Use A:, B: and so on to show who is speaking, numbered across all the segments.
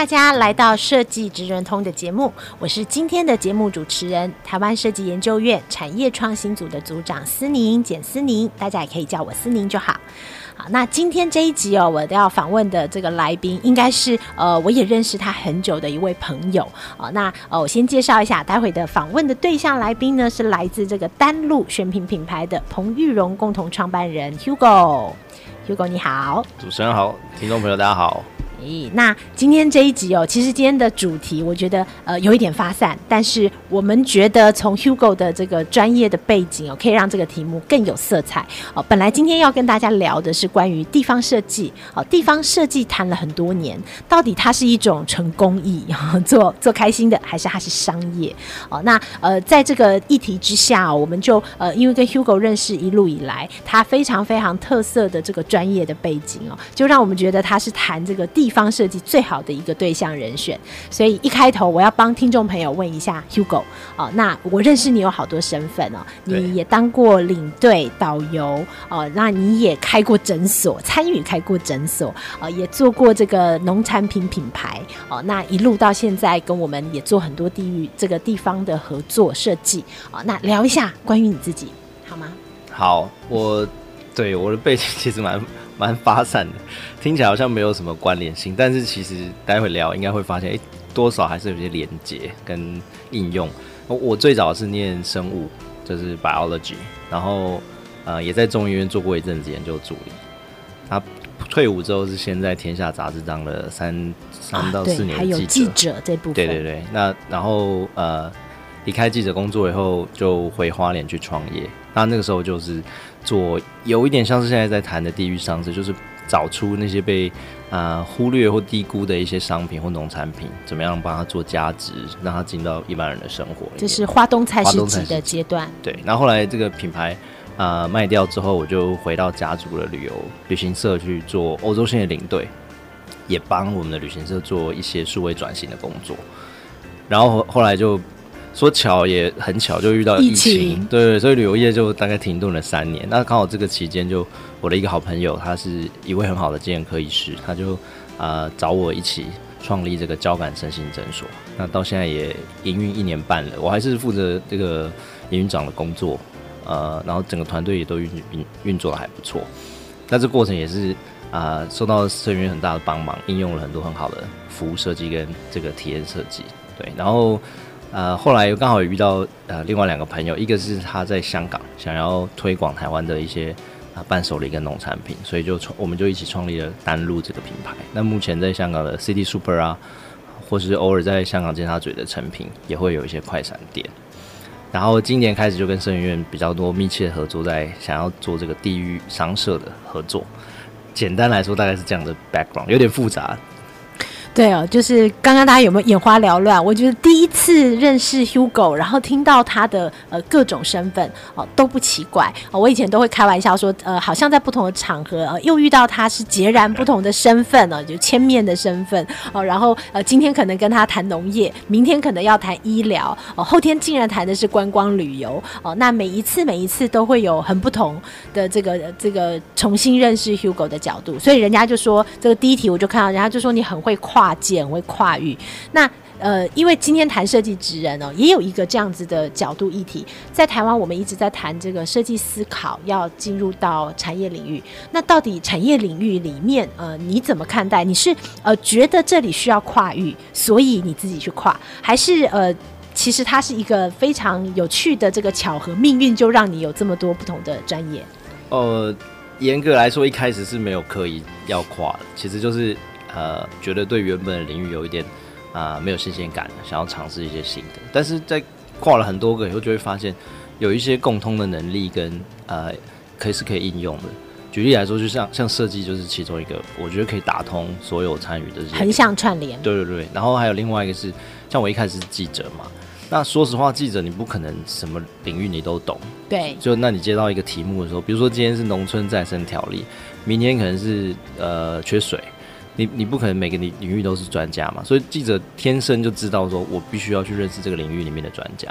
A: 大家来到设计职人通的节目，我是今天的节目主持人，台湾设计研究院产业创新组的组长思宁简思宁，大家也可以叫我思宁就好。好，那今天这一集哦，我都要访问的这个来宾，应该是呃，我也认识他很久的一位朋友哦。那呃，我先介绍一下，待会的访问的对象来宾呢，是来自这个丹路选品品牌的彭玉荣共同创办人 Hugo。Hugo 你好，
B: 主持人好，听众朋友大家好。
A: 咦，那今天这一集哦，其实今天的主题我觉得呃有一点发散，但是我们觉得从 Hugo 的这个专业的背景哦，可以让这个题目更有色彩哦。本来今天要跟大家聊的是关于地方设计哦，地方设计谈了很多年，到底它是一种纯公益做做开心的，还是它是商业哦？那呃，在这个议题之下，我们就呃，因为跟 Hugo 认识一路以来，他非常非常特色的这个专业的背景哦，就让我们觉得他是谈这个地。地方设计最好的一个对象人选，所以一开头我要帮听众朋友问一下 Hugo 哦，那我认识你有好多身份哦，你也当过领队、导游哦，那你也开过诊所，参与开过诊所哦，也做过这个农产品品牌哦，那一路到现在跟我们也做很多地域这个地方的合作设计哦，那聊一下关于你自己好吗？
B: 好，我对我的背景其实蛮。蛮发散的，听起来好像没有什么关联性，但是其实待会聊应该会发现，哎、欸，多少还是有些连接跟应用。我最早是念生物，就是 biology，然后呃也在中医院做过一阵子研究助理。他退伍之后是先在天下杂志当了三三到四年的记者，
A: 还有记者这部分。
B: 对对对，那然后呃离开记者工作以后，就回花莲去创业。那那个时候就是。做有一点像是现在在谈的地域商机，就是找出那些被啊、呃、忽略或低估的一些商品或农产品，怎么样帮它做价值，让它进到一般人的生活。
A: 这是花东菜市集的阶段。
B: 对，然后后来这个品牌啊、呃、卖掉之后，我就回到家族的旅游旅行社去做欧洲线的领队，也帮我们的旅行社做一些数位转型的工作。然后后来就。说巧也很巧，就遇到疫情，疫情对，所以旅游业就大概停顿了三年。那刚好这个期间，就我的一个好朋友，他是一位很好的精神科医师，他就啊、呃、找我一起创立这个交感身心诊所。那到现在也营运一年半了，我还是负责这个营运长的工作，呃，然后整个团队也都运运运作的还不错。那这过程也是啊、呃、受到社员很大的帮忙，应用了很多很好的服务设计跟这个体验设计，对，然后。呃，后来又刚好遇到呃另外两个朋友，一个是他在香港想要推广台湾的一些啊伴手礼跟农产品，所以就创我们就一起创立了丹露这个品牌。那目前在香港的 City Super 啊，或是偶尔在香港尖沙咀的诚品也会有一些快闪店。然后今年开始就跟生源院比较多密切合作，在想要做这个地域商社的合作。简单来说，大概是这样的 background，有点复杂。
A: 对哦，就是刚刚大家有没有眼花缭乱？我觉得第一次认识 Hugo，然后听到他的呃各种身份哦都不奇怪哦。我以前都会开玩笑说，呃，好像在不同的场合呃又遇到他是截然不同的身份哦，就千面的身份哦。然后呃今天可能跟他谈农业，明天可能要谈医疗哦，后天竟然谈的是观光旅游哦。那每一次每一次都会有很不同的这个这个重新认识 Hugo 的角度，所以人家就说这个第一题我就看到人家就说你很会跨。跨界会跨域，那呃，因为今天谈设计职人哦，也有一个这样子的角度议题，在台湾我们一直在谈这个设计思考要进入到产业领域，那到底产业领域里面呃你怎么看待？你是呃觉得这里需要跨域，所以你自己去跨，还是呃其实它是一个非常有趣的这个巧合，命运就让你有这么多不同的专业？
B: 呃，严格来说一开始是没有刻意要跨的，其实就是。呃，觉得对原本的领域有一点啊、呃、没有新鲜感，想要尝试一些新的，但是在跨了很多个以后，就会发现有一些共通的能力跟呃可以是可以应用的。举例来说，就像像设计就是其中一个，我觉得可以打通所有参与的这些
A: 横向串联。
B: 对对对，然后还有另外一个是，像我一开始是记者嘛，那说实话，记者你不可能什么领域你都懂。
A: 对。
B: 就那你接到一个题目的时候，比如说今天是农村再生条例，明天可能是呃缺水，你你不可能每个领领域都是专家嘛，所以记者天生就知道说我必须要去认识这个领域里面的专家，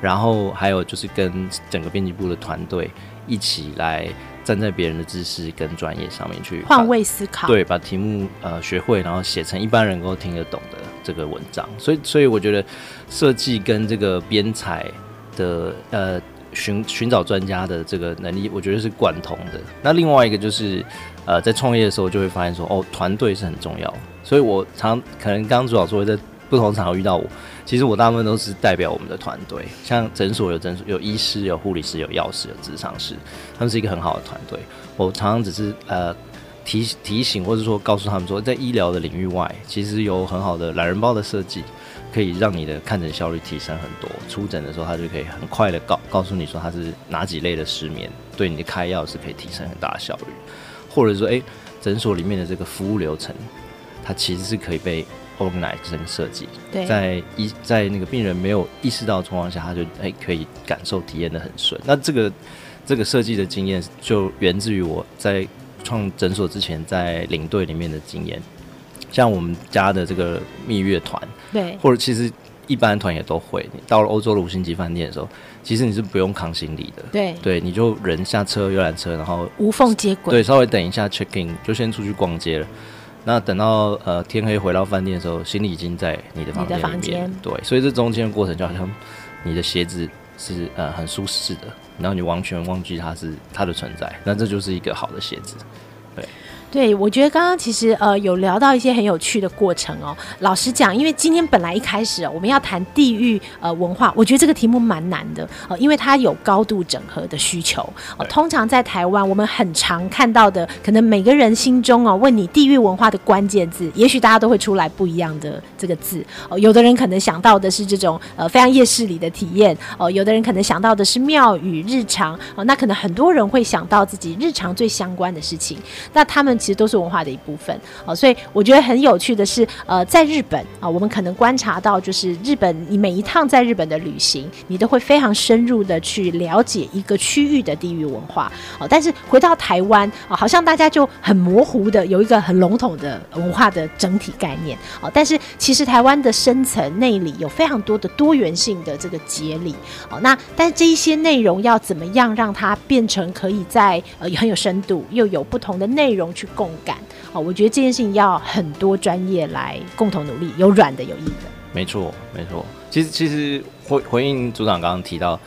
B: 然后还有就是跟整个编辑部的团队一起来。站在别人的知识跟专业上面去
A: 换位思考，
B: 对，把题目呃学会，然后写成一般人能够听得懂的这个文章。所以，所以我觉得设计跟这个编采的呃寻寻找专家的这个能力，我觉得是贯通的。那另外一个就是呃在创业的时候就会发现说，哦，团队是很重要。所以我常可能刚刚主要说在不同场合遇到我。其实我大部分都是代表我们的团队，像诊所有诊所有医师、有护理师、有药师、有咨商师，他们是一个很好的团队。我常常只是呃提提醒，或者说告诉他们说，在医疗的领域外，其实有很好的懒人包的设计，可以让你的看诊效率提升很多。出诊的时候，他就可以很快的告告诉你说他是哪几类的失眠，对你的开药是可以提升很大的效率。或者说，诶，诊所里面的这个服务流程，它其实是可以被。organize 跟设计，在一在那个病人没有意识到的状况下，他就哎可以感受体验的很顺。那这个这个设计的经验就源自于我在创诊所之前在领队里面的经验。像我们家的这个蜜月团，
A: 对，
B: 或者其实一般团也都会。你到了欧洲的五星级饭店的时候，其实你是不用扛行李的，
A: 对
B: 对，你就人下车游览车，然后
A: 无缝接轨，
B: 对，稍微等一下 check in 就先出去逛街了。那等到呃天黑回到饭店的时候，行李已经在你的房间里面。对，所以这中间的过程就好像你的鞋子是呃很舒适的，然后你完全忘记它是它的存在，那这就是一个好的鞋子。对。
A: 对，我觉得刚刚其实呃有聊到一些很有趣的过程哦。老实讲，因为今天本来一开始我们要谈地域呃文化，我觉得这个题目蛮难的呃，因为它有高度整合的需求。呃，通常在台湾，我们很常看到的，可能每个人心中哦问你地域文化的关键字，也许大家都会出来不一样的这个字。哦，有的人可能想到的是这种呃非常夜市里的体验哦，有的人可能想到的是庙宇日常哦，那可能很多人会想到自己日常最相关的事情。那他们。其实都是文化的一部分，哦，所以我觉得很有趣的是，呃，在日本啊，我们可能观察到，就是日本，你每一趟在日本的旅行，你都会非常深入的去了解一个区域的地域文化，哦，但是回到台湾啊，好像大家就很模糊的有一个很笼统的文化的整体概念，哦，但是其实台湾的深层内里有非常多的多元性的这个节理，哦，那但是这一些内容要怎么样让它变成可以在呃很有深度又有不同的内容去。共感，哦，我觉得这件事情要很多专业来共同努力，有软的，有硬的。
B: 没错，没错。其实，其实回回应组长刚刚提到，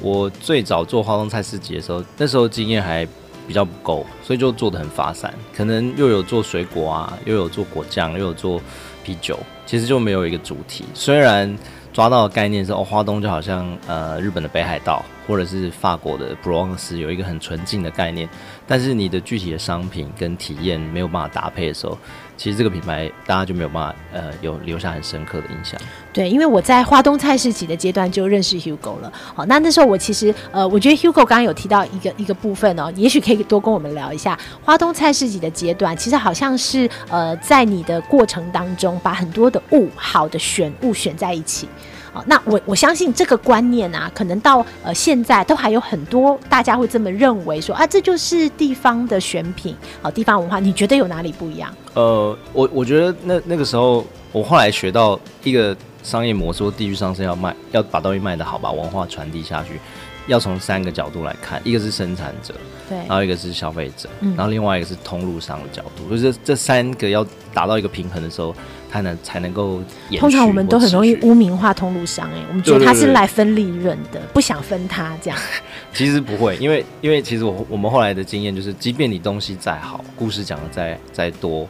B: 我最早做花东菜市集的时候，那时候经验还比较不够，所以就做的很发散，可能又有做水果啊，又有做果酱，又有做啤酒，其实就没有一个主题。虽然抓到的概念是哦，花东就好像呃日本的北海道，或者是法国的普罗旺斯，有一个很纯净的概念。但是你的具体的商品跟体验没有办法搭配的时候，其实这个品牌大家就没有办法呃有留下很深刻的印象。
A: 对，因为我在花东菜市集的阶段就认识 Hugo 了。好，那那时候我其实呃，我觉得 Hugo 刚刚有提到一个一个部分哦，也许可以多跟我们聊一下花东菜市集的阶段。其实好像是呃，在你的过程当中，把很多的物好的选物选在一起。好，那我我相信这个观念啊，可能到呃现在都还有很多大家会这么认为说啊，这就是地方的选品，好，地方文化，你觉得有哪里不一样？
B: 呃，我我觉得那那个时候，我后来学到一个商业模式，地域上是要卖，要把东西卖得好，把文化传递下去。要从三个角度来看，一个是生产者，
A: 对，
B: 然后一个是消费者，嗯，然后另外一个是通路商的角度，就是这这三个要达到一个平衡的时候，它能才能够。
A: 通常我们都很容易污名化通路商，哎，我们觉得他是来分利润的，不想分他这样。
B: 其实不会，因为因为其实我我们后来的经验就是，即便你东西再好，故事讲的再再多，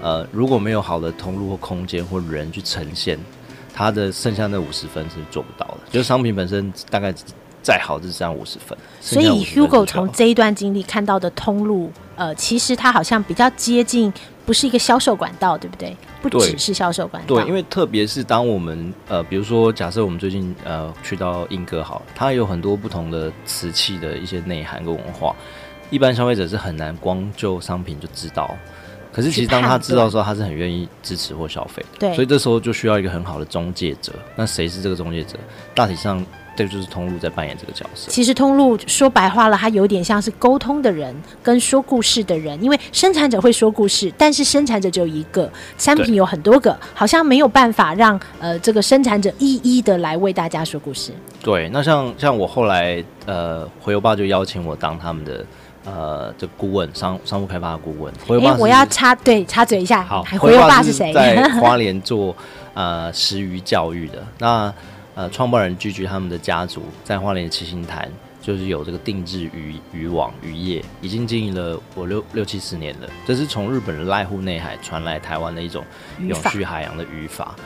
B: 呃，如果没有好的通路或空间或人去呈现，它的剩下那五十分是做不到的。就是商品本身大概。再好就是这样五十分，
A: 所以 Hugo 从这一段经历看到的通路，呃，其实它好像比较接近，不是一个销售管道，对不对？不只是销售管道。
B: 对，因为特别是当我们呃，比如说假设我们最近呃去到英歌好，它有很多不同的瓷器的一些内涵跟文化。一般消费者是很难光就商品就知道。可是其实当他知道的时候，他是很愿意支持或消费的。
A: 对，
B: 所以这时候就需要一个很好的中介者。那谁是这个中介者？大体上，对，就是通路在扮演这个角色。
A: 其实通路说白话了，它有点像是沟通的人跟说故事的人。因为生产者会说故事，但是生产者只有一个，产品有很多个，好像没有办法让呃这个生产者一一的来为大家说故事。
B: 对，那像像我后来呃回游爸就邀请我当他们的。呃，这顾问商商务开发的顾问，
A: 哎、欸，我要插对插嘴一下，
B: 好，
A: 回游爸是谁？
B: 在花莲做呃食鱼教育的，那呃创办人聚聚他们的家族在花莲七星潭，就是有这个定制渔渔网渔业，已经经营了我六六七十年了。这是从日本的濑户内海传来台湾的一种永续海洋的渔法，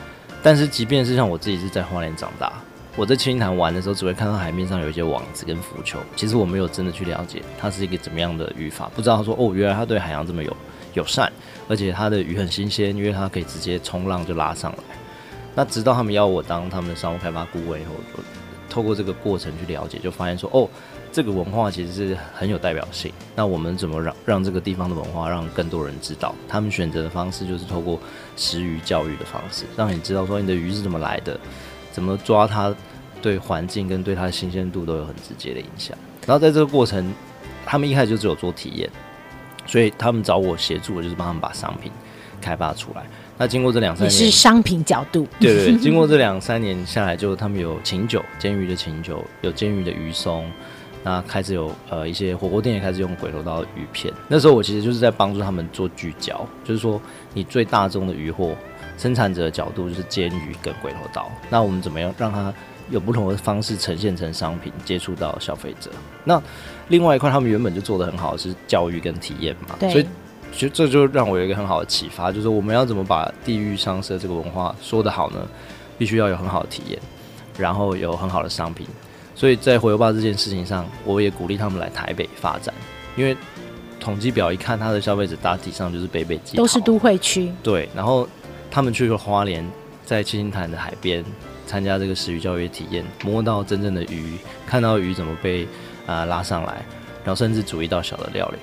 B: 但是即便是像我自己是在花莲长大。我在七星潭玩的时候，只会看到海面上有一些网子跟浮球。其实我没有真的去了解它是一个怎么样的渔法，不知道他说哦，原来它对海洋这么有友善，而且它的鱼很新鲜，因为它可以直接冲浪就拉上来。那直到他们要我当他们的商务开发顾问以后，就透过这个过程去了解，就发现说哦，这个文化其实是很有代表性。那我们怎么让让这个地方的文化让更多人知道？他们选择的方式就是透过食鱼教育的方式，让你知道说你的鱼是怎么来的。怎么抓它，对环境跟对它的新鲜度都有很直接的影响。然后在这个过程，他们一开始就只有做体验，所以他们找我协助，我就是帮他们把商品开发出来。那经过这两三年，
A: 也是商品角度，
B: 对对对，经过这两三年下来，就他们有琴酒，煎鱼的琴酒，有煎鱼的鱼松，那开始有呃一些火锅店也开始用鬼头刀鱼片。那时候我其实就是在帮助他们做聚焦，就是说你最大宗的鱼货。生产者的角度就是煎鱼跟鬼头刀，那我们怎么样让它有不同的方式呈现成商品，接触到消费者？那另外一块，他们原本就做的很好，是教育跟体验嘛。所以其实这就让我有一个很好的启发，就是我们要怎么把地域商社这个文化说得好呢？必须要有很好的体验，然后有很好的商品。所以在回游吧这件事情上，我也鼓励他们来台北发展，因为统计表一看，他的消费者大体上就是北北基，
A: 都是都会区。
B: 对，然后。他们去了花莲，在七星潭的海边参加这个食鱼教育体验，摸到真正的鱼，看到鱼怎么被啊、呃、拉上来，然后甚至煮一道小的料理。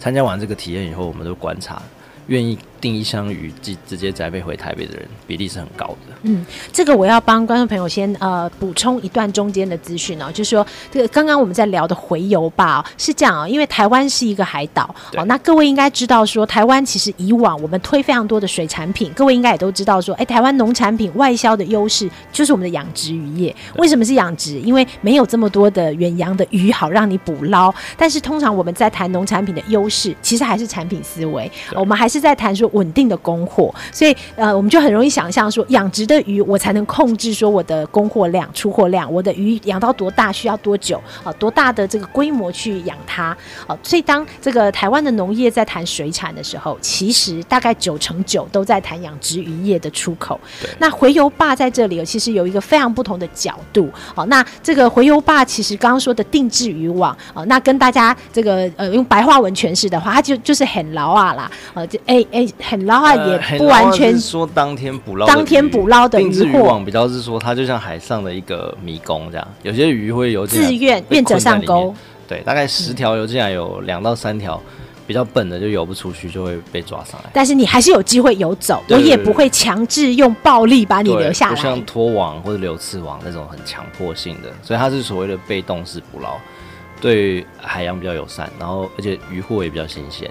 B: 参加完这个体验以后，我们都观察，愿意订一箱鱼，直直接宅配回台北的人比例是很高的。
A: 嗯，这个我要帮观众朋友先呃补充一段中间的资讯哦，就是说这个刚刚我们在聊的回游吧、哦、是这样啊、哦，因为台湾是一个海岛哦，那各位应该知道说台湾其实以往我们推非常多的水产品，各位应该也都知道说，哎，台湾农产品外销的优势就是我们的养殖渔业。为什么是养殖？因为没有这么多的远洋的鱼好让你捕捞。但是通常我们在谈农产品的优势，其实还是产品思维，我们还是在谈说稳定的供货。所以呃，我们就很容易想象说养殖。的鱼我才能控制说我的供货量、出货量，我的鱼养到多大需要多久啊？多大的这个规模去养它啊？所以当这个台湾的农业在谈水产的时候，其实大概九成九都在谈养殖渔业的出口。那回游坝在这里其实有一个非常不同的角度。好，那这个回游坝其实刚刚说的定制渔网啊，那跟大家这个呃用白话文诠释的话，它就就是很牢啊啦，呃，就哎哎很捞啊，也不完全
B: 说当天捕捞，
A: 当天捕捞。
B: 定置渔网比较是说，它就像海上的一个迷宫这样，有些鱼会游
A: 自愿愿者上钩。
B: 对，大概十条游进来，有两到三条比较笨的就游不出去，就会被抓上来。
A: 但是你还是有机会游走，我也不会强制用暴力把你留下来，
B: 不像拖网或者流刺网那种很强迫性的，所以它是所谓的被动式捕捞，对海洋比较友善，然后而且渔获也比较新鲜。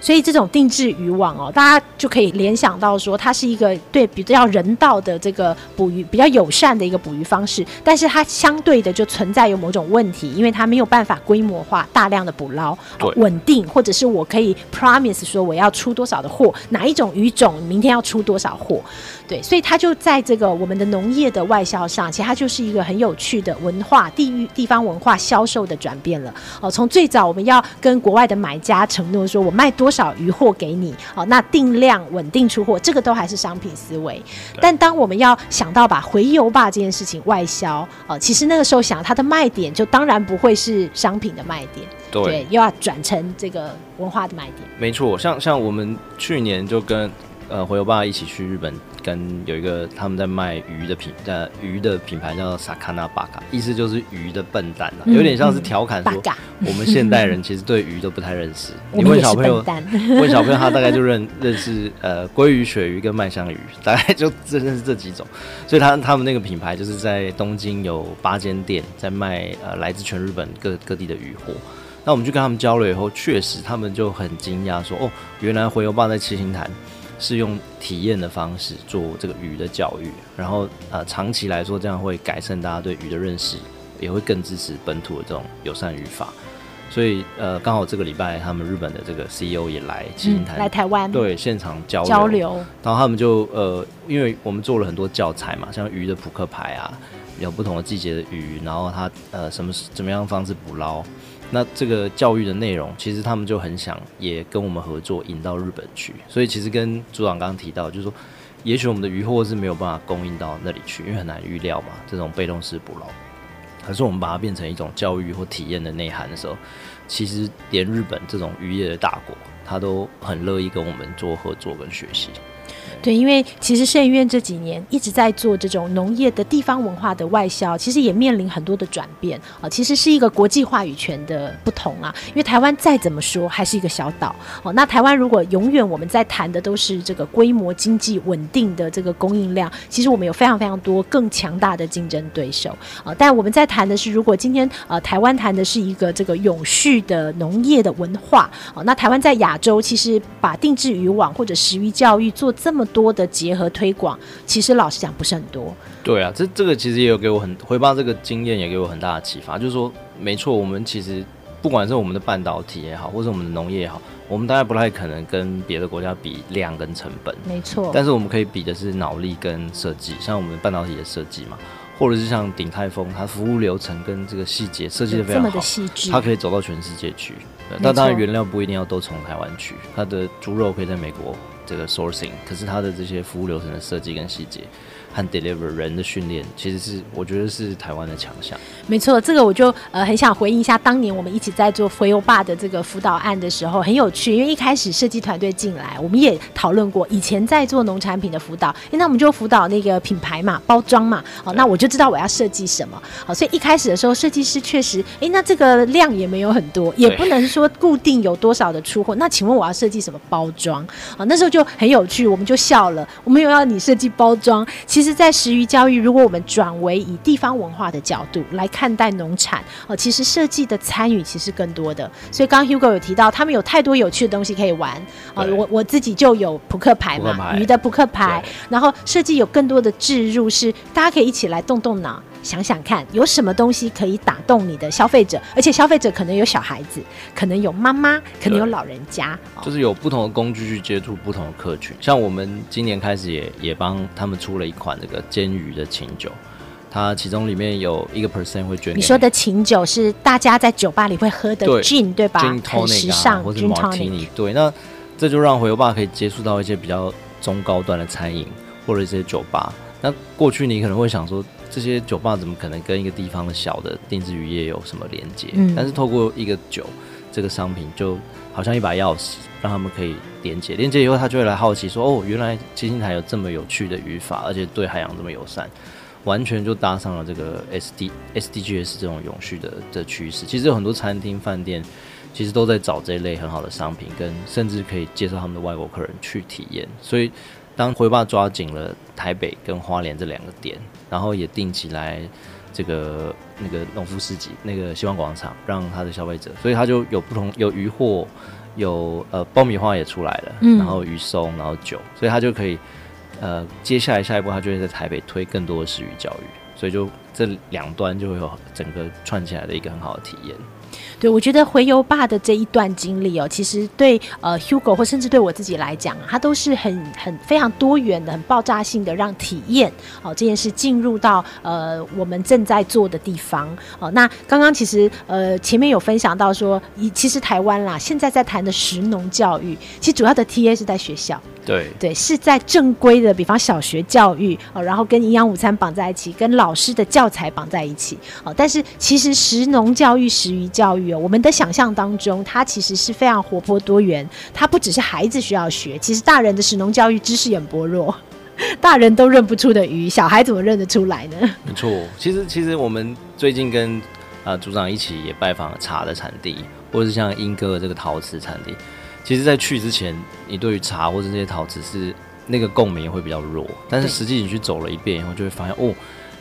A: 所以这种定制渔网哦，大家就可以联想到说，它是一个对比较人道的这个捕鱼比较友善的一个捕鱼方式，但是它相对的就存在有某种问题，因为它没有办法规模化大量的捕捞，稳定，或者是我可以 promise 说我要出多少的货，哪一种鱼种明天要出多少货，对，所以它就在这个我们的农业的外销上，其实它就是一个很有趣的文化地域地方文化销售的转变了。哦，从最早我们要跟国外的买家承诺说我卖多。多少余货给你？好，那定量稳定出货，这个都还是商品思维。但当我们要想到把回游吧这件事情外销，呃，其实那个时候想它的卖点就当然不会是商品的卖点，对，对又要转成这个文化的卖点。
B: 没错，像像我们去年就跟呃回游吧一起去日本，跟有一个他们在卖鱼的品呃鱼的品牌叫 Sakana Baka，意思就是鱼的笨蛋啊，有点像是调侃说我们现代人其实对鱼都不太认识。你问小朋友，问小朋友他大概就认 认识呃鲑鱼、鳕鱼跟麦香鱼，大概就认识这几种。所以他他们那个品牌就是在东京有八间店在卖呃来自全日本各各地的鱼货。那我们去跟他们交流以后，确实他们就很惊讶，说：“哦，原来回游棒在七星潭是用体验的方式做这个鱼的教育，然后呃，长期来说这样会改善大家对鱼的认识，也会更支持本土的这种友善渔法。所以呃，刚好这个礼拜他们日本的这个 CEO 也来七星潭、
A: 嗯、来台湾，
B: 对，现场交流，
A: 交流。然
B: 后他们就呃，因为我们做了很多教材嘛，像鱼的扑克牌啊，有不同的季节的鱼，然后它呃什么怎么样方式捕捞。”那这个教育的内容，其实他们就很想也跟我们合作，引到日本去。所以其实跟组长刚刚提到，就是说，也许我们的渔获是没有办法供应到那里去，因为很难预料嘛，这种被动式捕捞。可是我们把它变成一种教育或体验的内涵的时候，其实连日本这种渔业的大国，他都很乐意跟我们做合作跟学习。
A: 对，因为其实摄影院这几年一直在做这种农业的地方文化的外销，其实也面临很多的转变啊。其实是一个国际话语权的不同啊。因为台湾再怎么说还是一个小岛哦。那台湾如果永远我们在谈的都是这个规模经济稳定的这个供应量，其实我们有非常非常多更强大的竞争对手啊。但我们在谈的是，如果今天呃台湾谈的是一个这个永续的农业的文化哦，那台湾在亚洲其实把定制渔网或者食鱼教育做这么多的结合推广，其实老实讲不是很多。
B: 对啊，这这个其实也有给我很回报这个经验也给我很大的启发，就是说，没错，我们其实不管是我们的半导体也好，或者我们的农业也好，我们大概不太可能跟别的国家比量跟成本。
A: 没错。
B: 但是我们可以比的是脑力跟设计，像我们半导体的设计嘛，或者是像鼎泰丰，它服务流程跟这个细节设计的非常好，它可以走到全世界去。那当然原料不一定要都从台湾去，它的猪肉可以在美国。这个 sourcing，可是它的这些服务流程的设计跟细节和 deliver 人的训练，其实是我觉得是台湾的强项。
A: 没错，这个我就呃很想回应一下，当年我们一起在做洄游吧的这个辅导案的时候，很有趣，因为一开始设计团队进来，我们也讨论过，以前在做农产品的辅导，那我们就辅导那个品牌嘛，包装嘛，哦，那我就知道我要设计什么，好，所以一开始的时候，设计师确实，哎，那这个量也没有很多，也不能说固定有多少的出货，那请问我要设计什么包装？啊，那时候就。很有趣，我们就笑了。我们又要你设计包装，其实，在食鱼教育，如果我们转为以地方文化的角度来看待农产，哦，其实设计的参与其实更多的。所以刚刚 Hugo 有提到，他们有太多有趣的东西可以玩。啊，我我自己就有扑克牌嘛，鱼的扑克牌，然后设计有更多的置入，是大家可以一起来动动脑。想想看，有什么东西可以打动你的消费者？而且消费者可能有小孩子，可能有妈妈，可能有老人家，
B: 就是有不同的工具去接触不同的客群。像我们今年开始也也帮他们出了一款这个煎鱼的琴酒，它其中里面有一个 percent 会捐。
A: 你说的琴酒是大家在酒吧里会喝的 gin 对吧？Gin tonic 很时尚，
B: 或者 martini。对，那这就让回游吧可以接触到一些比较中高端的餐饮或者一些酒吧。那过去你可能会想说。这些酒吧怎么可能跟一个地方的小的定制渔业有什么连接？嗯，但是透过一个酒这个商品，就好像一把钥匙，让他们可以连接。连接以后，他就会来好奇说：“哦，原来七星台有这么有趣的渔法，而且对海洋这么友善，完全就搭上了这个 S D S D G S 这种永续的的趋势。”其实有很多餐厅、饭店，其实都在找这一类很好的商品，跟甚至可以介绍他们的外国客人去体验。所以。当洄游吧抓紧了台北跟花莲这两个点，然后也定起来这个那个农夫市集，那个希望广场，让他的消费者，所以他就有不同有鱼货，有呃爆米花也出来了，然后鱼松，然后酒，所以他就可以呃接下来下一步他就会在台北推更多的食鱼教育，所以就这两端就会有整个串起来的一个很好的体验。
A: 对，我觉得回游吧的这一段经历哦，其实对呃 Hugo 或甚至对我自己来讲，它都是很很非常多元的、很爆炸性的，让体验哦这件事进入到呃我们正在做的地方哦。那刚刚其实呃前面有分享到说，其实台湾啦现在在谈的食农教育，其实主要的 TA 是在学校。
B: 对
A: 对，是在正规的，比方小学教育哦，然后跟营养午餐绑在一起，跟老师的教材绑在一起哦。但是其实食农教育、食育教育。育哦，我们的想象当中，它其实是非常活泼多元。它不只是孩子需要学，其实大人的食农教育知识也很薄弱，大人都认不出的鱼，小孩怎么认得出来呢？
B: 没错，其实其实我们最近跟啊组长一起也拜访了茶的产地，或者是像英哥的这个陶瓷产地。其实，在去之前，你对于茶或者这些陶瓷是那个共鸣会比较弱，但是实际你去走了一遍以后，就会发现哦。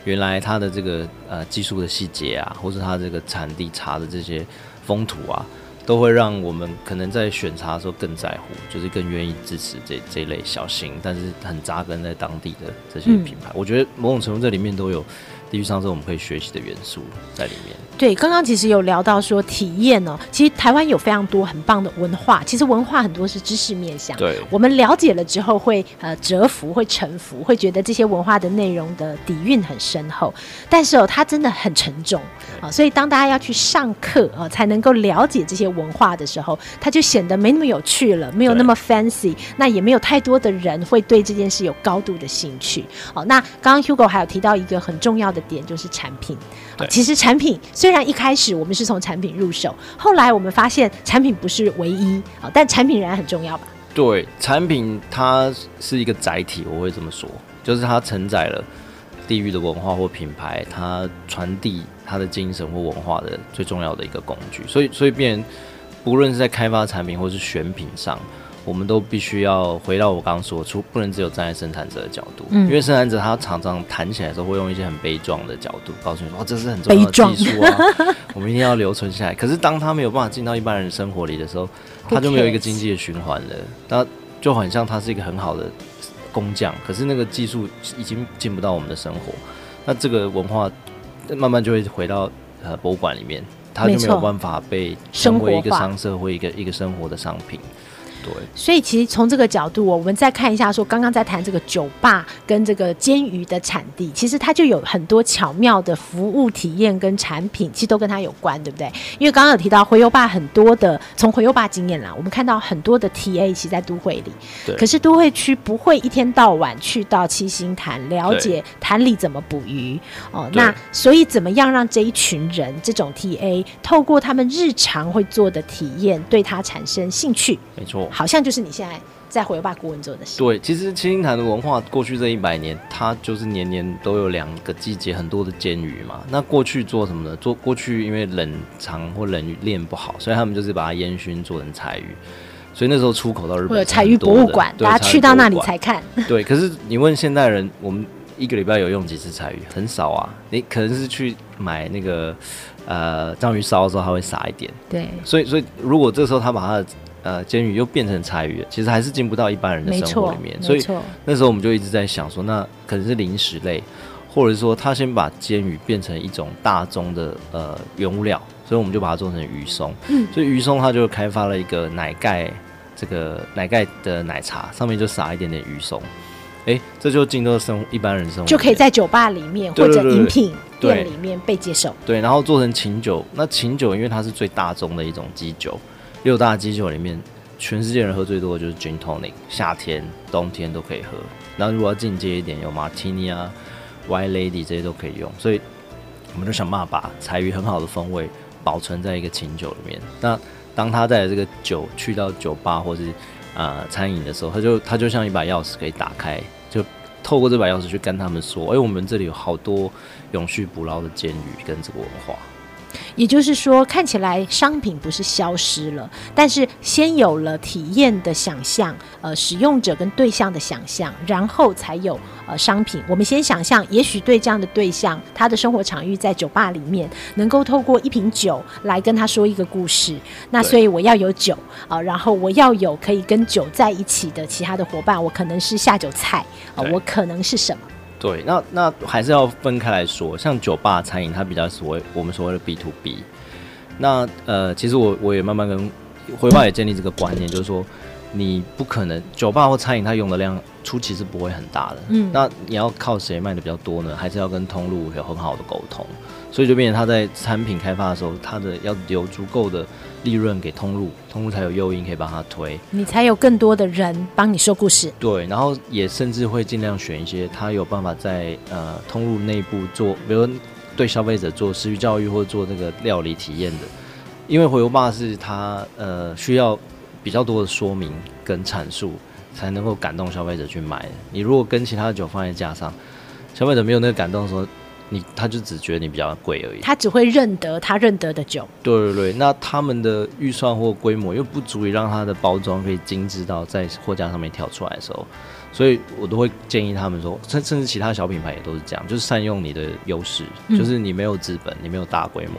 B: 原来它的这个呃技术的细节啊，或是它这个产地茶的这些风土啊，都会让我们可能在选茶的时候更在乎，就是更愿意支持这这类小型但是很扎根在当地的这些品牌。嗯、我觉得某种程度这里面都有地域上是我们可以学习的元素在里面。
A: 对，刚刚其实有聊到说体验呢、喔，其实台湾有非常多很棒的文化，其实文化很多是知识面向。
B: 对，
A: 我们了解了之后会呃折服，会臣服，会觉得这些文化的内容的底蕴很深厚。但是哦、喔，它真的很沉重啊，所以当大家要去上课啊、喔，才能够了解这些文化的时候，它就显得没那么有趣了，没有那么 fancy，那也没有太多的人会对这件事有高度的兴趣。好，那刚刚 Hugo 还有提到一个很重要的点，就是产品。其实产品虽然一开始我们是从产品入手，后来我们发现产品不是唯一啊，但产品仍然很重要吧？
B: 对，产品它是一个载体，我会这么说，就是它承载了地域的文化或品牌，它传递它的精神或文化的最重要的一个工具。所以，所以变，不论是在开发产品或是选品上。我们都必须要回到我刚刚说出，不能只有站在生产者的角度，嗯、因为生产者他常常谈起来的时候会用一些很悲壮的角度，告诉你说，哦，这是很重要的技术啊，我们一定要留存下来。可是当他没有办法进到一般人生活里的时候，他就没有一个经济的循环了。那就很像他是一个很好的工匠，可是那个技术已经进不到我们的生活，那这个文化慢慢就会回到呃博物馆里面，他就没有办法被成为一个商社或一个一个生活的商品。对，
A: 所以其实从这个角度，我们再看一下，说刚刚在谈这个酒吧跟这个煎鱼的产地，其实它就有很多巧妙的服务体验跟产品，其实都跟它有关，对不对？因为刚刚有提到回游吧很多的，从回游吧经验啦，我们看到很多的 TA 其实在都会里，
B: 对。
A: 可是都会区不会一天到晚去到七星潭了解潭里怎么捕鱼哦，那所以怎么样让这一群人这种 TA 透过他们日常会做的体验，对他产生兴趣？
B: 没错。
A: 好像就是你现在在洄游吧顾问做的事。
B: 对，其实七星潭的文化过去这一百年，它就是年年都有两个季节很多的煎鱼嘛。那过去做什么呢？做过去因为冷藏或冷链不好，所以他们就是把它烟熏做成柴鱼。所以那时候出口到日本，
A: 柴鱼博物馆，大家去到那里才看。
B: 对，可是你问现代人，我们一个礼拜有用几次柴鱼？很少啊。你可能是去买那个呃章鱼烧的时候，它会撒一点。
A: 对，
B: 所以所以如果这时候他把他的呃，煎鱼又变成柴鱼了，其实还是进不到一般人的生活里面，所以那时候我们就一直在想说，那可能是零食类，或者是说他先把煎鱼变成一种大宗的呃原物料，所以我们就把它做成鱼松。嗯，所以鱼松它就开发了一个奶盖，这个奶盖的奶茶上面就撒一点点鱼松，这就进入生一般人生活，
A: 就可以在酒吧里面或者饮品店里面被接受。
B: 对，然后做成琴酒，那琴酒因为它是最大宗的一种基酒。六大基酒里面，全世界人喝最多的就是 Gin Tonic，夏天、冬天都可以喝。然后如果要进阶一点，有 Martini 啊、White Lady 这些都可以用。所以我们就想办法把柴鱼很好的风味保存在一个琴酒里面。那当他带着这个酒去到酒吧或是啊、餐饮的时候，他就他就像一把钥匙可以打开，就透过这把钥匙去跟他们说：“哎、我们这里有好多永续捕捞的煎鱼跟这个文化。”
A: 也就是说，看起来商品不是消失了，但是先有了体验的想象，呃，使用者跟对象的想象，然后才有呃商品。我们先想象，也许对这样的对象，他的生活场域在酒吧里面，能够透过一瓶酒来跟他说一个故事。那所以我要有酒啊、呃，然后我要有可以跟酒在一起的其他的伙伴，我可能是下酒菜啊、呃，我可能是什么？
B: 对，那那还是要分开来说，像酒吧餐饮，它比较所谓我们所谓的 B to B。那呃，其实我我也慢慢跟回报也建立这个观念，就是说你不可能酒吧或餐饮它用的量初期是不会很大的。嗯，那你要靠谁卖的比较多呢？还是要跟通路有很好的沟通？所以就变成他在产品开发的时候，他的要留足够的利润给通路，通路才有诱因可以帮他推，
A: 你才有更多的人帮你说故事。
B: 对，然后也甚至会尽量选一些他有办法在呃通路内部做，比如对消费者做食育教育或做这个料理体验的因为回油爸是他呃需要比较多的说明跟阐述，才能够感动消费者去买。你如果跟其他的酒放在架上，消费者没有那个感动的时候，你他就只觉得你比较贵而已。
A: 他只会认得他认得的酒。
B: 对对对，那他们的预算或规模又不足以让他的包装可以精致到在货架上面跳出来的时候，所以我都会建议他们说，甚甚至其他小品牌也都是这样，就是善用你的优势，嗯、就是你没有资本，你没有大规模，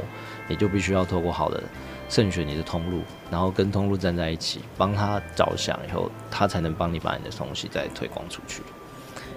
B: 你就必须要透过好的慎选你的通路，然后跟通路站在一起，帮他着想以后，他才能帮你把你的东西再推广出去。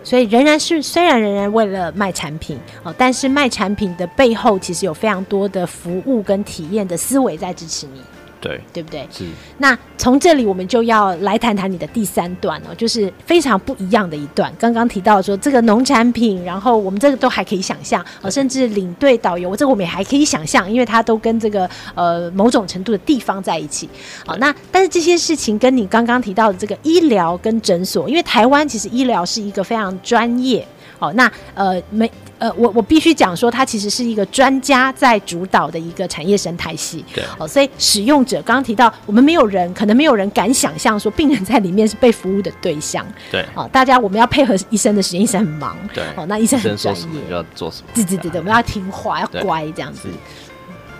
A: 所以仍然是虽然仍然为了卖产品哦，但是卖产品的背后其实有非常多的服务跟体验的思维在支持你。
B: 对，
A: 对不对？
B: 是。
A: 那从这里我们就要来谈谈你的第三段哦，就是非常不一样的一段。刚刚提到说这个农产品，然后我们这个都还可以想象呃，甚至领队导游，这个我们也还可以想象，因为它都跟这个呃某种程度的地方在一起。好，那但是这些事情跟你刚刚提到的这个医疗跟诊所，因为台湾其实医疗是一个非常专业。好，那呃没。呃，我我必须讲说，它其实是一个专家在主导的一个产业生态系。
B: 对，
A: 哦，所以使用者刚刚提到，我们没有人，可能没有人敢想象说，病人在里面是被服务的对象。
B: 对，
A: 哦，大家我们要配合医生的时间，医生很忙。
B: 对，
A: 哦，那医生很专业，
B: 就要做什么？
A: 对对对对，我们要听话，要乖这样子。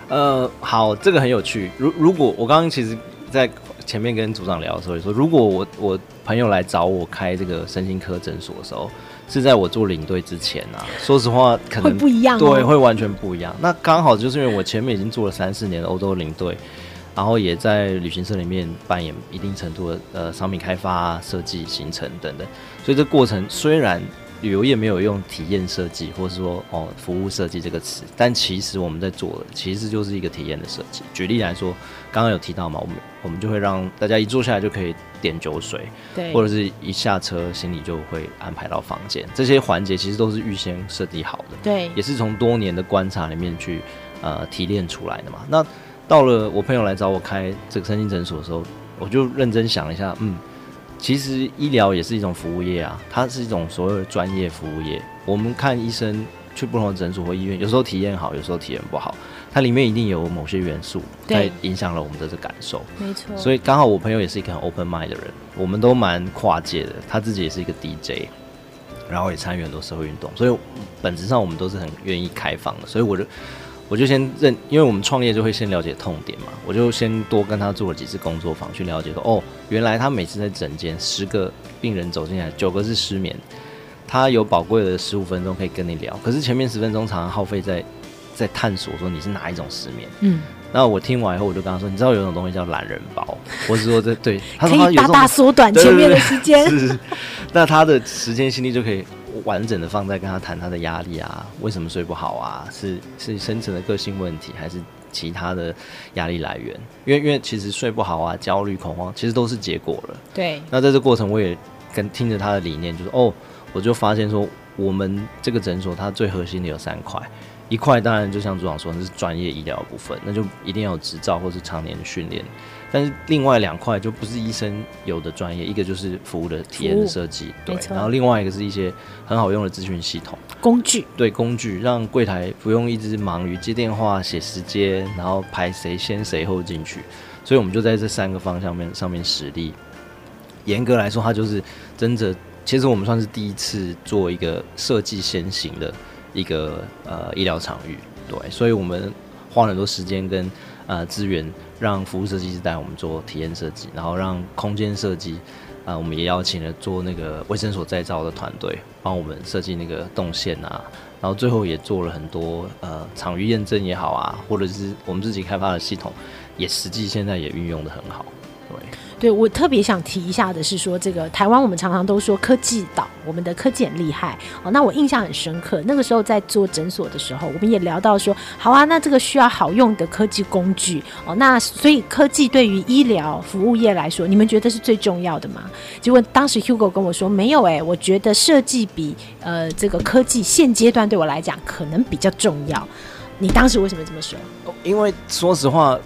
B: 呃，好，这个很有趣。如如果我刚刚其实在前面跟组长聊的时候，说如果我我朋友来找我开这个身心科诊所的时候。是在我做领队之前啊，说实话，可能
A: 会不一样，
B: 对，会完全不一样。那刚好就是因为我前面已经做了三四年的欧洲领队，然后也在旅行社里面扮演一定程度的呃商品开发、设计、行程等等，所以这过程虽然。旅游业没有用体验设计，或是说哦服务设计这个词，但其实我们在做的其实就是一个体验的设计。举例来说，刚刚有提到嘛，我们我们就会让大家一坐下来就可以点酒水，
A: 对，
B: 或者是一下车行李就会安排到房间，这些环节其实都是预先设计好的，
A: 对，
B: 也是从多年的观察里面去呃提炼出来的嘛。那到了我朋友来找我开这个身心诊所的时候，我就认真想了一下，嗯。其实医疗也是一种服务业啊，它是一种所谓的专业服务业。我们看医生去不同的诊所或医院，有时候体验好，有时候体验不好，它里面一定有某些元素在影响了我们的这感受。
A: 没错。
B: 所以刚好我朋友也是一个很 open mind 的人，我们都蛮跨界的。他自己也是一个 DJ，然后也参与很多社会运动，所以本质上我们都是很愿意开放的。所以我就。我就先认，因为我们创业就会先了解痛点嘛，我就先多跟他做了几次工作坊，去了解说，哦，原来他每次在诊间十个病人走进来，九个是失眠，他有宝贵的十五分钟可以跟你聊，可是前面十分钟常常耗费在在探索说你是哪一种失眠，嗯，那我听完以后，我就跟他说，你知道有一种东西叫懒人包，我是说这对，他说他有
A: 可以大大缩短前面的时间，
B: 是，那他的时间心力就可以。完整的放在跟他谈他的压力啊，为什么睡不好啊？是是深层的个性问题，还是其他的压力来源？因为因为其实睡不好啊，焦虑恐慌，其实都是结果了。
A: 对。
B: 那在这过程，我也跟听着他的理念，就是哦，我就发现说，我们这个诊所它最核心的有三块，一块当然就像组长说，那是专业医疗部分，那就一定要有执照或是常年训练。但是另外两块就不是医生有的专业，一个就是服务的体验的设计，对，然后另外一个是一些很好用的资讯系统
A: 工具，
B: 对工具，让柜台不用一直忙于接电话、写时间，然后排谁先谁后进去。所以我们就在这三个方向面上面实力。严格来说，它就是真的，其实我们算是第一次做一个设计先行的一个呃医疗场域，对，所以我们花了很多时间跟呃资源。让服务设计师带我们做体验设计，然后让空间设计，啊、我们也邀请了做那个卫生所再造的团队，帮我们设计那个动线啊，然后最后也做了很多呃场域验证也好啊，或者是我们自己开发的系统，也实际现在也运用的很好，对。
A: 对，我特别想提一下的是说，这个台湾我们常常都说科技岛，我们的科技很厉害哦。那我印象很深刻，那个时候在做诊所的时候，我们也聊到说，好啊，那这个需要好用的科技工具哦。那所以科技对于医疗服务业来说，你们觉得是最重要的吗？结果当时 Hugo 跟我说，没有哎，我觉得设计比呃这个科技现阶段对我来讲可能比较重要。你当时为什么这么说？
B: 因为说实话，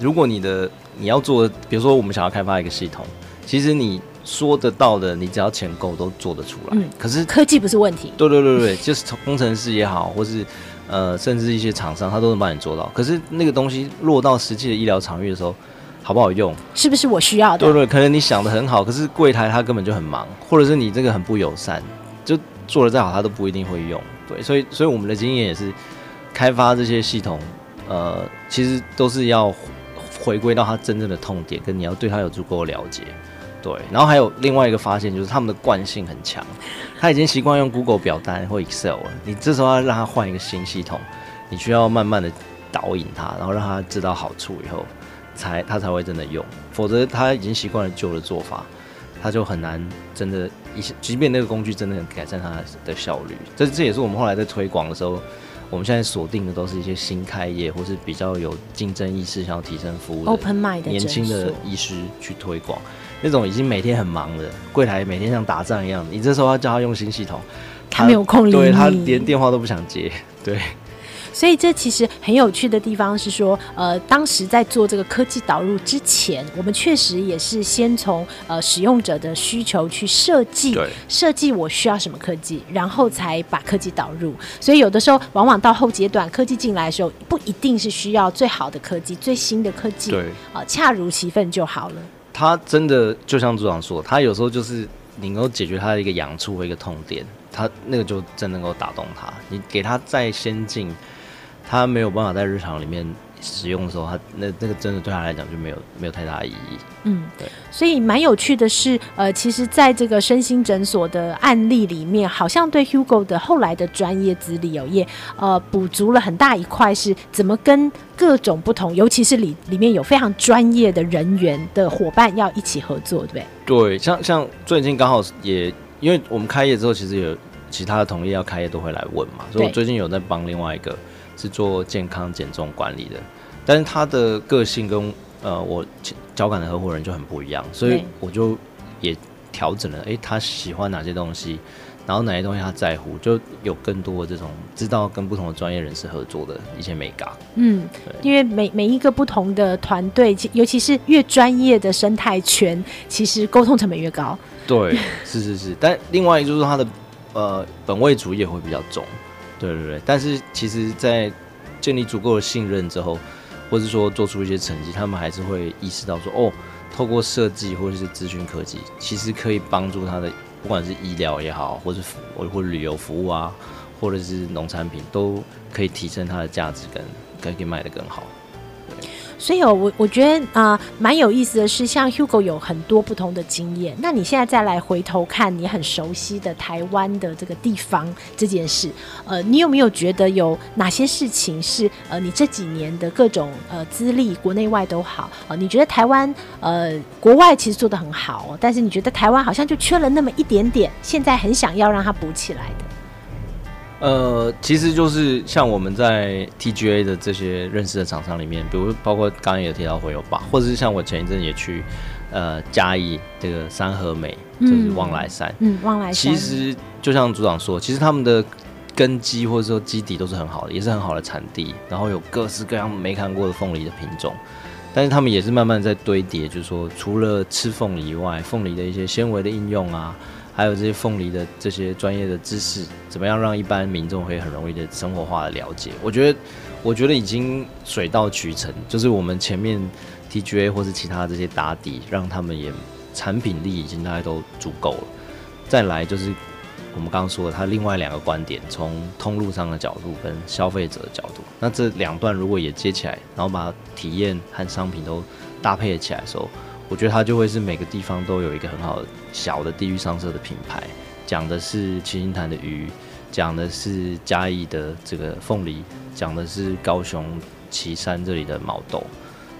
B: 如果你的你要做的，比如说我们想要开发一个系统，其实你说得到的，你只要钱够都做得出来。嗯，可是
A: 科技不是问题。
B: 对对对对，就是工程师也好，或是呃，甚至一些厂商，他都能帮你做到。可是那个东西落到实际的医疗场域的时候，好不好用？
A: 是不是我需要的？
B: 对对，可能你想的很好，可是柜台他根本就很忙，或者是你这个很不友善，就做的再好，他都不一定会用。对，所以所以我们的经验也是，开发这些系统，呃，其实都是要回归到他真正的痛点，跟你要对他有足够的了解。对，然后还有另外一个发现，就是他们的惯性很强，他已经习惯用 Google 表单或 Excel 了。你这时候要让他换一个新系统，你需要慢慢的导引他，然后让他知道好处以后，才他才会真的用。否则他已经习惯了旧的做法，他就很难真的一，即便那个工具真的能改善他的效率。这这也是我们后来在推广的时候，我们现在锁定的都是一些新开业或是比较有竞争意识、想要提升服务的
A: Open Mind 的
B: 年轻的医师去推广。那种已经每天很忙的柜台，每天像打仗一样，你这时候要叫他用新系统，
A: 他没有空理你，
B: 对，他连电话都不想接，对。
A: 所以这其实很有趣的地方是说，呃，当时在做这个科技导入之前，我们确实也是先从呃使用者的需求去设计，设计我需要什么科技，然后才把科技导入。所以有的时候，往往到后阶段，科技进来的时候，不一定是需要最好的科技、最新的科技，
B: 对，
A: 啊、呃，恰如其分就好了。
B: 他真的就像组长说，他有时候就是你能够解决他的一个痒处和一个痛点，他那个就真能够打动他。你给他再先进，他没有办法在日常里面。使用的时候，他那那个真的对他来讲就没有没有太大的意义。
A: 嗯，
B: 对。
A: 所以蛮有趣的是，呃，其实在这个身心诊所的案例里面，好像对 Hugo 的后来的专业资历有也呃补足了很大一块，是怎么跟各种不同，尤其是里里面有非常专业的人员的伙伴要一起合作，对不对？
B: 对，像像最近刚好也因为我们开业之后，其实有其他的同业要开业都会来问嘛，所以我最近有在帮另外一个。是做健康减重管理的，但是他的个性跟呃我交感的合伙人就很不一样，所以我就也调整了，哎、欸，他喜欢哪些东西，然后哪些东西他在乎，就有更多的这种知道跟不同的专业人士合作的一些美感。嗯，
A: 因为每每一个不同的团队，尤其是越专业的生态圈，其实沟通成本越高。
B: 对，是是是，但另外一就是他的呃本位主义也会比较重。对对对，但是其实，在建立足够的信任之后，或是说做出一些成绩，他们还是会意识到说，哦，透过设计或者是资讯科技，其实可以帮助他的，不管是医疗也好，或是服或旅游服务啊，或者是农产品，都可以提升它的价值跟，跟可以卖得更好。
A: 所以，我我觉得啊，蛮、有意思的是，像 Hugo 有很多不同的经验。那你现在再来回头看你很熟悉的台湾的这个地方这件事，呃，你有没有觉得有哪些事情是呃，你这几年的各种呃资历，国内外都好，呃，你觉得台湾呃国外其实做得很好，但是你觉得台湾好像就缺了那么一点点，现在很想要让它补起来的？
B: 呃，其实就是像我们在 TGA 的这些认识的厂商里面，比如包括刚刚也有提到回游吧，或者是像我前一阵也去呃嘉义这个三和美，就是望来山，
A: 嗯，望来山。
B: 其实就像组长说，其实他们的根基或者说基底都是很好的，也是很好的产地，然后有各式各样没看过的凤梨的品种，但是他们也是慢慢在堆叠，就是说除了吃凤梨以外，凤梨的一些纤维的应用啊。还有这些凤梨的这些专业的知识，怎么样让一般民众可以很容易的生活化的了解？我觉得，我觉得已经水到渠成，就是我们前面 TGA 或是其他这些打底，让他们也产品力已经大概都足够了。再来就是我们刚刚说的，他另外两个观点，从通路上的角度跟消费者的角度，那这两段如果也接起来，然后把体验和商品都搭配起来的时候。我觉得它就会是每个地方都有一个很好的小的地域上色的品牌，讲的是七星潭的鱼，讲的是嘉义的这个凤梨，讲的是高雄旗山这里的毛豆，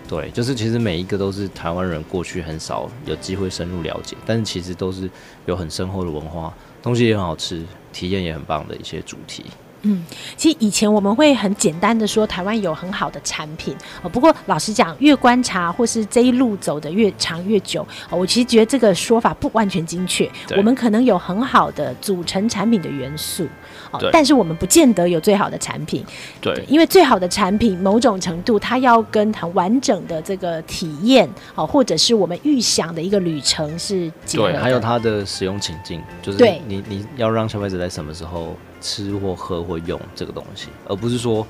B: 对，就是其实每一个都是台湾人过去很少有机会深入了解，但是其实都是有很深厚的文化，东西也很好吃，体验也很棒的一些主题。
A: 嗯，其实以前我们会很简单的说台湾有很好的产品哦。不过老实讲，越观察或是这一路走的越长越久，我其实觉得这个说法不完全精确。我们可能有很好的组成产品的元素，哦，但是我们不见得有最好的产品。
B: 对，
A: 因为最好的产品某种程度它要跟很完整的这个体验，哦，或者是我们预想的一个旅程是结合的。
B: 对，还有它的使用情境，就是你你要让消费者在什么时候。吃或喝或用这个东西，而不是说。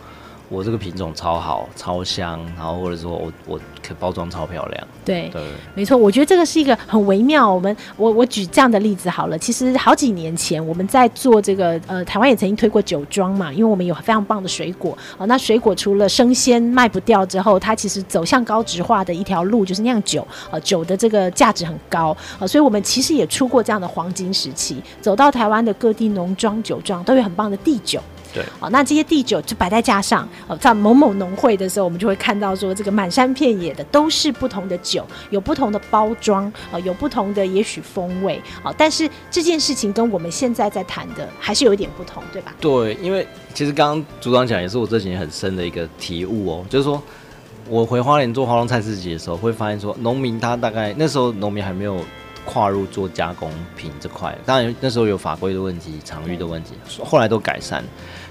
B: 我这个品种超好、超香，然后或者说我我可包装超漂亮。
A: 对，对，没错，我觉得这个是一个很微妙。我们我我举这样的例子好了，其实好几年前我们在做这个呃，台湾也曾经推过酒庄嘛，因为我们有非常棒的水果哦。那水果除了生鲜卖不掉之后，它其实走向高值化的一条路就是酿酒，呃，酒的这个价值很高呃，所以我们其实也出过这样的黄金时期，走到台湾的各地农庄酒庄都有很棒的地酒。
B: 对，
A: 哦，那这些地酒就摆在架上，哦，在某某农会的时候，我们就会看到说，这个满山遍野的都是不同的酒，有不同的包装，哦，有不同的也许风味，哦，但是这件事情跟我们现在在谈的还是有一点不同，对吧？
B: 对，因为其实刚刚组长讲也是我这几年很深的一个体悟哦，就是说我回花莲做花东菜市集的时候，会发现说，农民他大概那时候农民还没有跨入做加工品这块，当然那时候有法规的问题、场域的问题，后来都改善。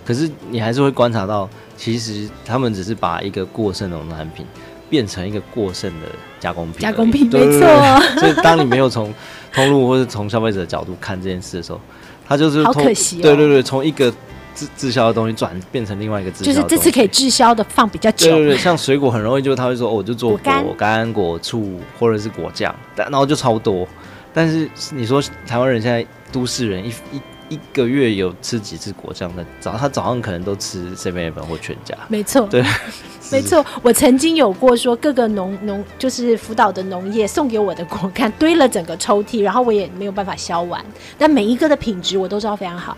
B: 可是你还是会观察到，其实他们只是把一个过剩的农产品变成一个过剩的加工品。
A: 加工品，没错。
B: 所以当你没有从 通路或者从消费者的角度看这件事的时候，他就是
A: 好可惜哦。
B: 对对对，从一个滞滞销的东西转变成另外一个滞销，
A: 就是这次可以滞销的放比较久。
B: 对对对，像水果很容易就他会说，哦，我就做果干、果醋或者是果酱，但然后就超多。但是你说台湾人现在都市人一一。一个月有吃几次果酱的？早他早上可能都吃7-11或全家。
A: 没错，
B: 对，
A: 没错。我曾经有过说，各个农农就是辅导的农业送给我的果干堆了整个抽屉，然后我也没有办法消完。但每一个的品质我都知道非常好。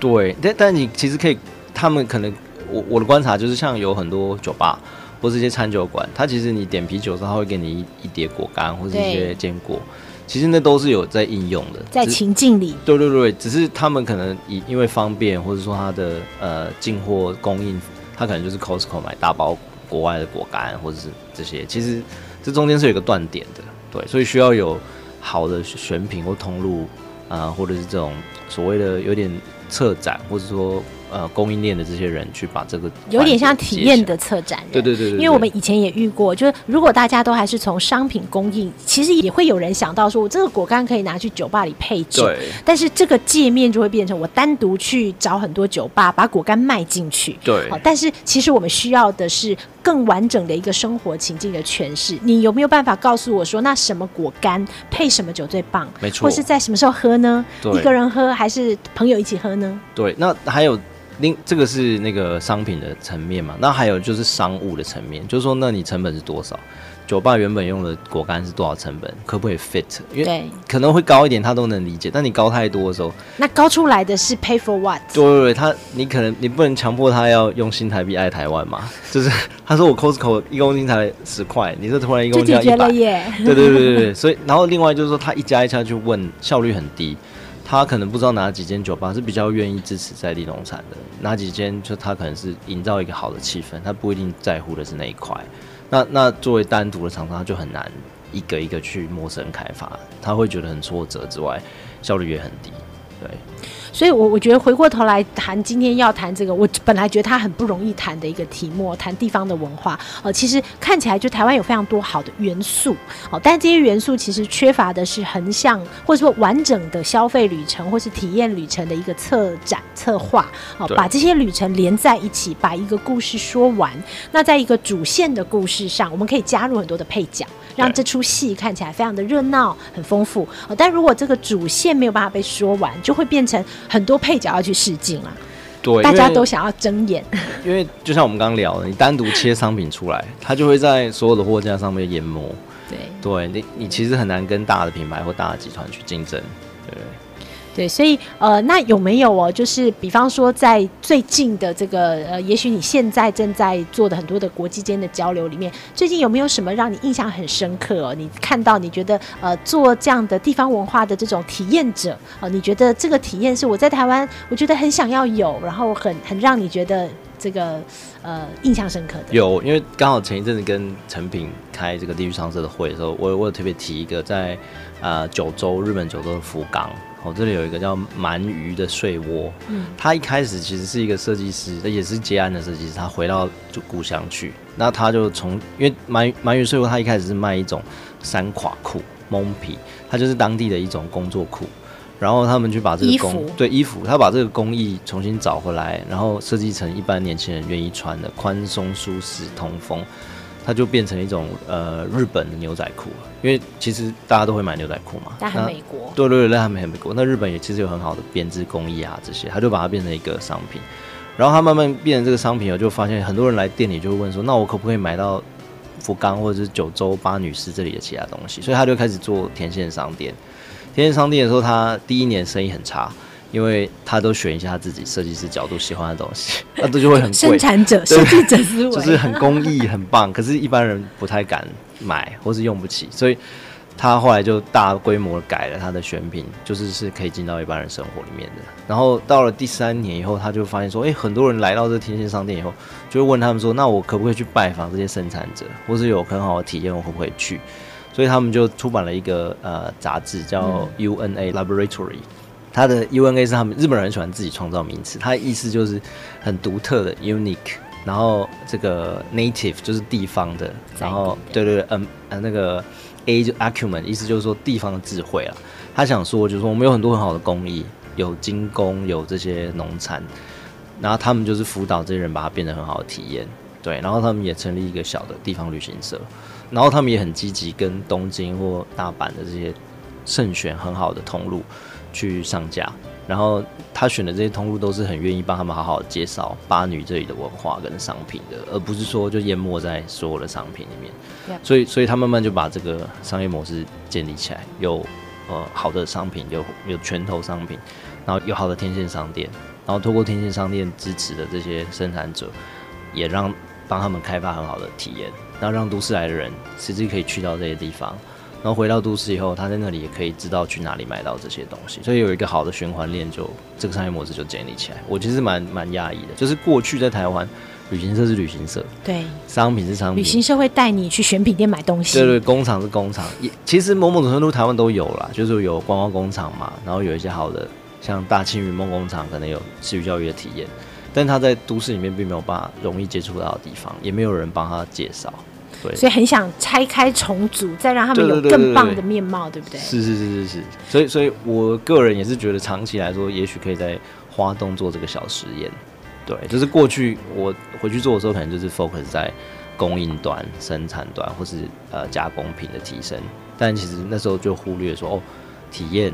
B: 对，但但你其实可以，他们可能我我的观察就是，像有很多酒吧或是一些餐酒馆，他其实你点啤酒的时候，他会给你一一碟果干或者一些坚果。其实那都是有在应用的，
A: 在情境里。
B: 对对对，只是他们可能以因为方便，或者说他的呃进货供应，他可能就是 Costco 买大包国外的果干，或者是这些。其实这中间是有一个断点的，对，所以需要有好的选品或通路啊、呃，或者是这种所谓的有点策展，或者说。呃，供应链的这些人去把这个
A: 有点像体验的策展人，
B: 对对对，对，
A: 因为我们以前也遇过，就是如果大家都还是从商品供应，其实也会有人想到说，我这个果干可以拿去酒吧里配酒，对，但是这个界面就会变成我单独去找很多酒吧把果干卖进去，
B: 对，
A: 好，但是其实我们需要的是更完整的一个生活情境的诠释。你有没有办法告诉我说，那什么果干配什么酒最棒？
B: 没错，
A: 或是在什么时候喝呢？一个人喝还是朋友一起喝呢？
B: 对，那还有。另这个是那个商品的层面嘛，那还有就是商务的层面，就是说，那你成本是多少？酒吧原本用的果干是多少成本？可不可以 fit？因为可能会高一点，他都能理解。但你高太多的时候，
A: 那高出来的是 pay for what？
B: 对对对，他你可能你不能强迫他要用新台币爱台湾嘛？就是他说我 Costco 一公斤才十块，你这突然一公斤要一百，对对对对对，所以然后另外就是说，他一家一家去问，效率很低。他可能不知道哪几间酒吧是比较愿意支持在地农产的，哪几间就他可能是营造一个好的气氛，他不一定在乎的是那一块。那那作为单独的厂商，他就很难一个一个去陌生开发，他会觉得很挫折之外，效率也很低。对。
A: 所以我，我我觉得回过头来谈今天要谈这个，我本来觉得它很不容易谈的一个题目，谈地方的文化。呃，其实看起来就台湾有非常多好的元素，哦，但这些元素其实缺乏的是横向或者说完整的消费旅程或是体验旅程的一个策展策划，哦，把这些旅程连在一起，把一个故事说完。那在一个主线的故事上，我们可以加入很多的配角，让这出戏看起来非常的热闹、很丰富。哦，但如果这个主线没有办法被说完，就会变成。很多配角要去试镜啊，
B: 对，
A: 大家都想要睁眼。
B: 因为就像我们刚刚聊的，你单独切商品出来，它就会在所有的货架上面淹没。
A: 对，
B: 对你，你其实很难跟大的品牌或大的集团去竞争，对。
A: 对，所以呃，那有没有哦？就是比方说，在最近的这个呃，也许你现在正在做的很多的国际间的交流里面，最近有没有什么让你印象很深刻哦？你看到你觉得呃，做这样的地方文化的这种体验者哦，你觉得这个体验是我在台湾，我觉得很想要有，然后很很让你觉得这个呃印象深刻的。有，
B: 因为刚好前一阵子跟陈品开这个地域商社的会的时候，我我有特别提一个在呃九州日本九州的福冈。我、哦、这里有一个叫鳗鱼的睡窝，嗯，他一开始其实是一个设计师，也是接案的设计师。他回到就故乡去，那他就从因为鳗鳗鱼睡窝，他一开始是卖一种三垮裤蒙皮，它就是当地的一种工作裤。然后他们去把这个工
A: 衣
B: 对衣服，他把这个工艺重新找回来，然后设计成一般年轻人愿意穿的宽松舒适通风，它就变成一种呃日本的牛仔裤。因为其实大家都会买牛仔裤嘛，
A: 但很美国，
B: 对对对，但很美国。那日本也其实有很好的编织工艺啊，这些他就把它变成一个商品。然后他慢慢变成这个商品，我就发现很多人来店里就会问说，那我可不可以买到福冈或者是九州八女士这里的其他东西？所以他就开始做天线商店。天线商店的时候，他第一年生意很差，因为他都选一下他自己设计师角度喜欢的东西，那这就会很贵。
A: 生产者、设计者思维
B: 就是很工艺很棒，可是一般人不太敢买或是用不起，所以他后来就大规模改了他的选品，就是是可以进到一般人生活里面的。然后到了第三年以后，他就发现说，哎、欸，很多人来到这天线商店以后，就会问他们说，那我可不可以去拜访这些生产者，或是有很好的体验，我可不可以去？所以他们就出版了一个呃杂志，叫 UNA Laboratory。它的 UNA 是他们日本人很喜欢自己创造名词，它的意思就是很独特的 unique。然后这个 native 就是地方的，然后对对对，嗯呃那个 A 就 acumen，意思就是说地方的智慧啊。他想说就是说我们有很多很好的工艺，有精工，有这些农产，然后他们就是辅导这些人把它变得很好的体验。对，然后他们也成立一个小的地方旅行社。然后他们也很积极，跟东京或大阪的这些慎选很好的通路去上架。然后他选的这些通路都是很愿意帮他们好好介绍巴女这里的文化跟商品的，而不是说就淹没在所有的商品里面。所以，所以他慢慢就把这个商业模式建立起来，有呃好的商品，有有拳头商品，然后有好的天线商店，然后透过天线商店支持的这些生产者，也让帮他们开发很好的体验。然后让都市来的人实际可以去到这些地方，然后回到都市以后，他在那里也可以知道去哪里买到这些东西，所以有一个好的循环链，就这个商业模式就建立起来。我其实蛮蛮讶异的，就是过去在台湾，旅行社是旅行社，
A: 对，
B: 商品是商品，
A: 旅行社会带你去选品店买东西，
B: 对对，工厂是工厂，也其实某某种程度台湾都有啦，就是有观光工厂嘛，然后有一些好的，像大庆云梦工厂可能有视觉教育的体验。但他在都市里面并没有办法容易接触到的地方，也没有人帮他介绍，对，
A: 所以很想拆开重组，再让他们有更棒的面貌，对不对？
B: 是是是是是，所以所以我个人也是觉得，长期来说，也许可以在花东做这个小实验，对，就是过去我回去做的时候，可能就是 focus 在供应端、生产端，或是呃加工品的提升，但其实那时候就忽略说哦，体验。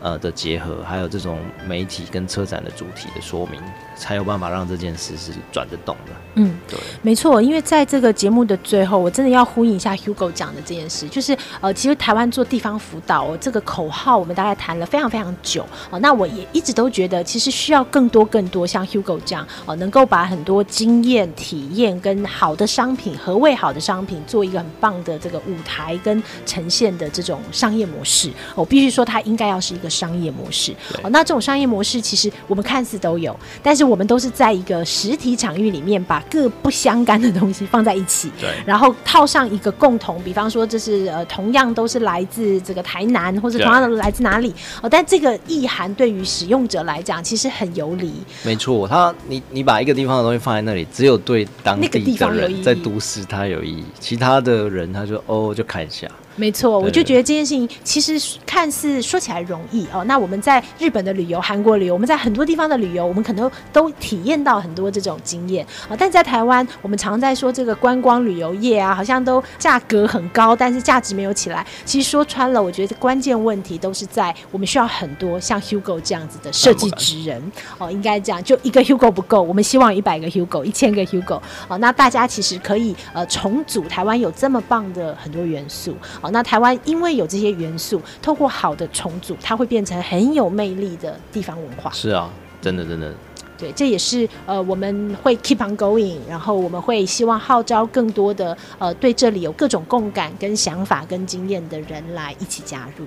B: 呃的结合，还有这种媒体跟车展的主题的说明，才有办法让这件事是转得动的。
A: 嗯，对，没错。因为在这个节目的最后，我真的要呼应一下 Hugo 讲的这件事，就是呃，其实台湾做地方辅导这个口号，我们大概谈了非常非常久。哦，那我也一直都觉得，其实需要更多更多像 Hugo 这样哦，能够把很多经验、体验跟好的商品，何谓好的商品，做一个很棒的这个舞台跟呈现的这种商业模式。我必须说，它应该要是一个。商业模式，哦，那这种商业模式其实我们看似都有，但是我们都是在一个实体场域里面把各不相干的东西放在一起，
B: 对，
A: 然后套上一个共同，比方说这是呃同样都是来自这个台南，或者同样的来自哪里哦，但这个意涵对于使用者来讲其实很游离。
B: 没错，他你你把一个地方的东西放在那里，只有对当地的人在都市它有意义，其他的人他就哦就看一下。
A: 没错，我就觉得这件事情其实看似说起来容易哦。那我们在日本的旅游、韩国旅游，我们在很多地方的旅游，我们可能都体验到很多这种经验啊。但在台湾，我们常在说这个观光旅游业啊，好像都价格很高，但是价值没有起来。其实说穿了，我觉得关键问题都是在我们需要很多像 Hugo 这样子的设计职人哦。应该这样，就一个 Hugo 不够，我们希望一百个 Hugo，一千个 Hugo 哦。那大家其实可以呃重组台湾有这么棒的很多元素哦。那台湾因为有这些元素，透过好的重组，它会变成很有魅力的地方文化。
B: 是啊，真的真的。
A: 对，这也是呃我们会 keep on going，然后我们会希望号召更多的呃对这里有各种共感、跟想法、跟经验的人来一起加入。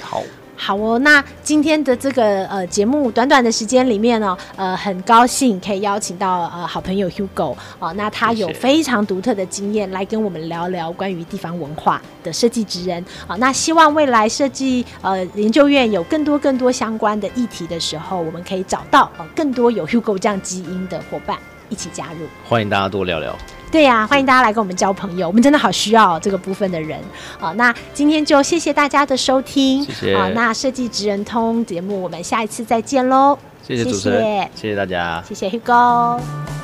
B: 好。
A: 好哦，那今天的这个呃节目，短短的时间里面呢，呃，很高兴可以邀请到呃好朋友 Hugo 啊、呃，那他有非常独特的经验来跟我们聊聊关于地方文化的设计职人啊、呃。那希望未来设计呃研究院有更多更多相关的议题的时候，我们可以找到呃更多有 Hugo 这样基因的伙伴一起加入。
B: 欢迎大家多聊聊。
A: 对呀、啊，欢迎大家来跟我们交朋友，我们真的好需要这个部分的人。好，那今天就谢谢大家的收听，
B: 谢谢。
A: 好，那设计职人通节目，我们下一次再见喽。
B: 谢谢主持人，谢谢，谢谢大家，
A: 谢谢 Hugo。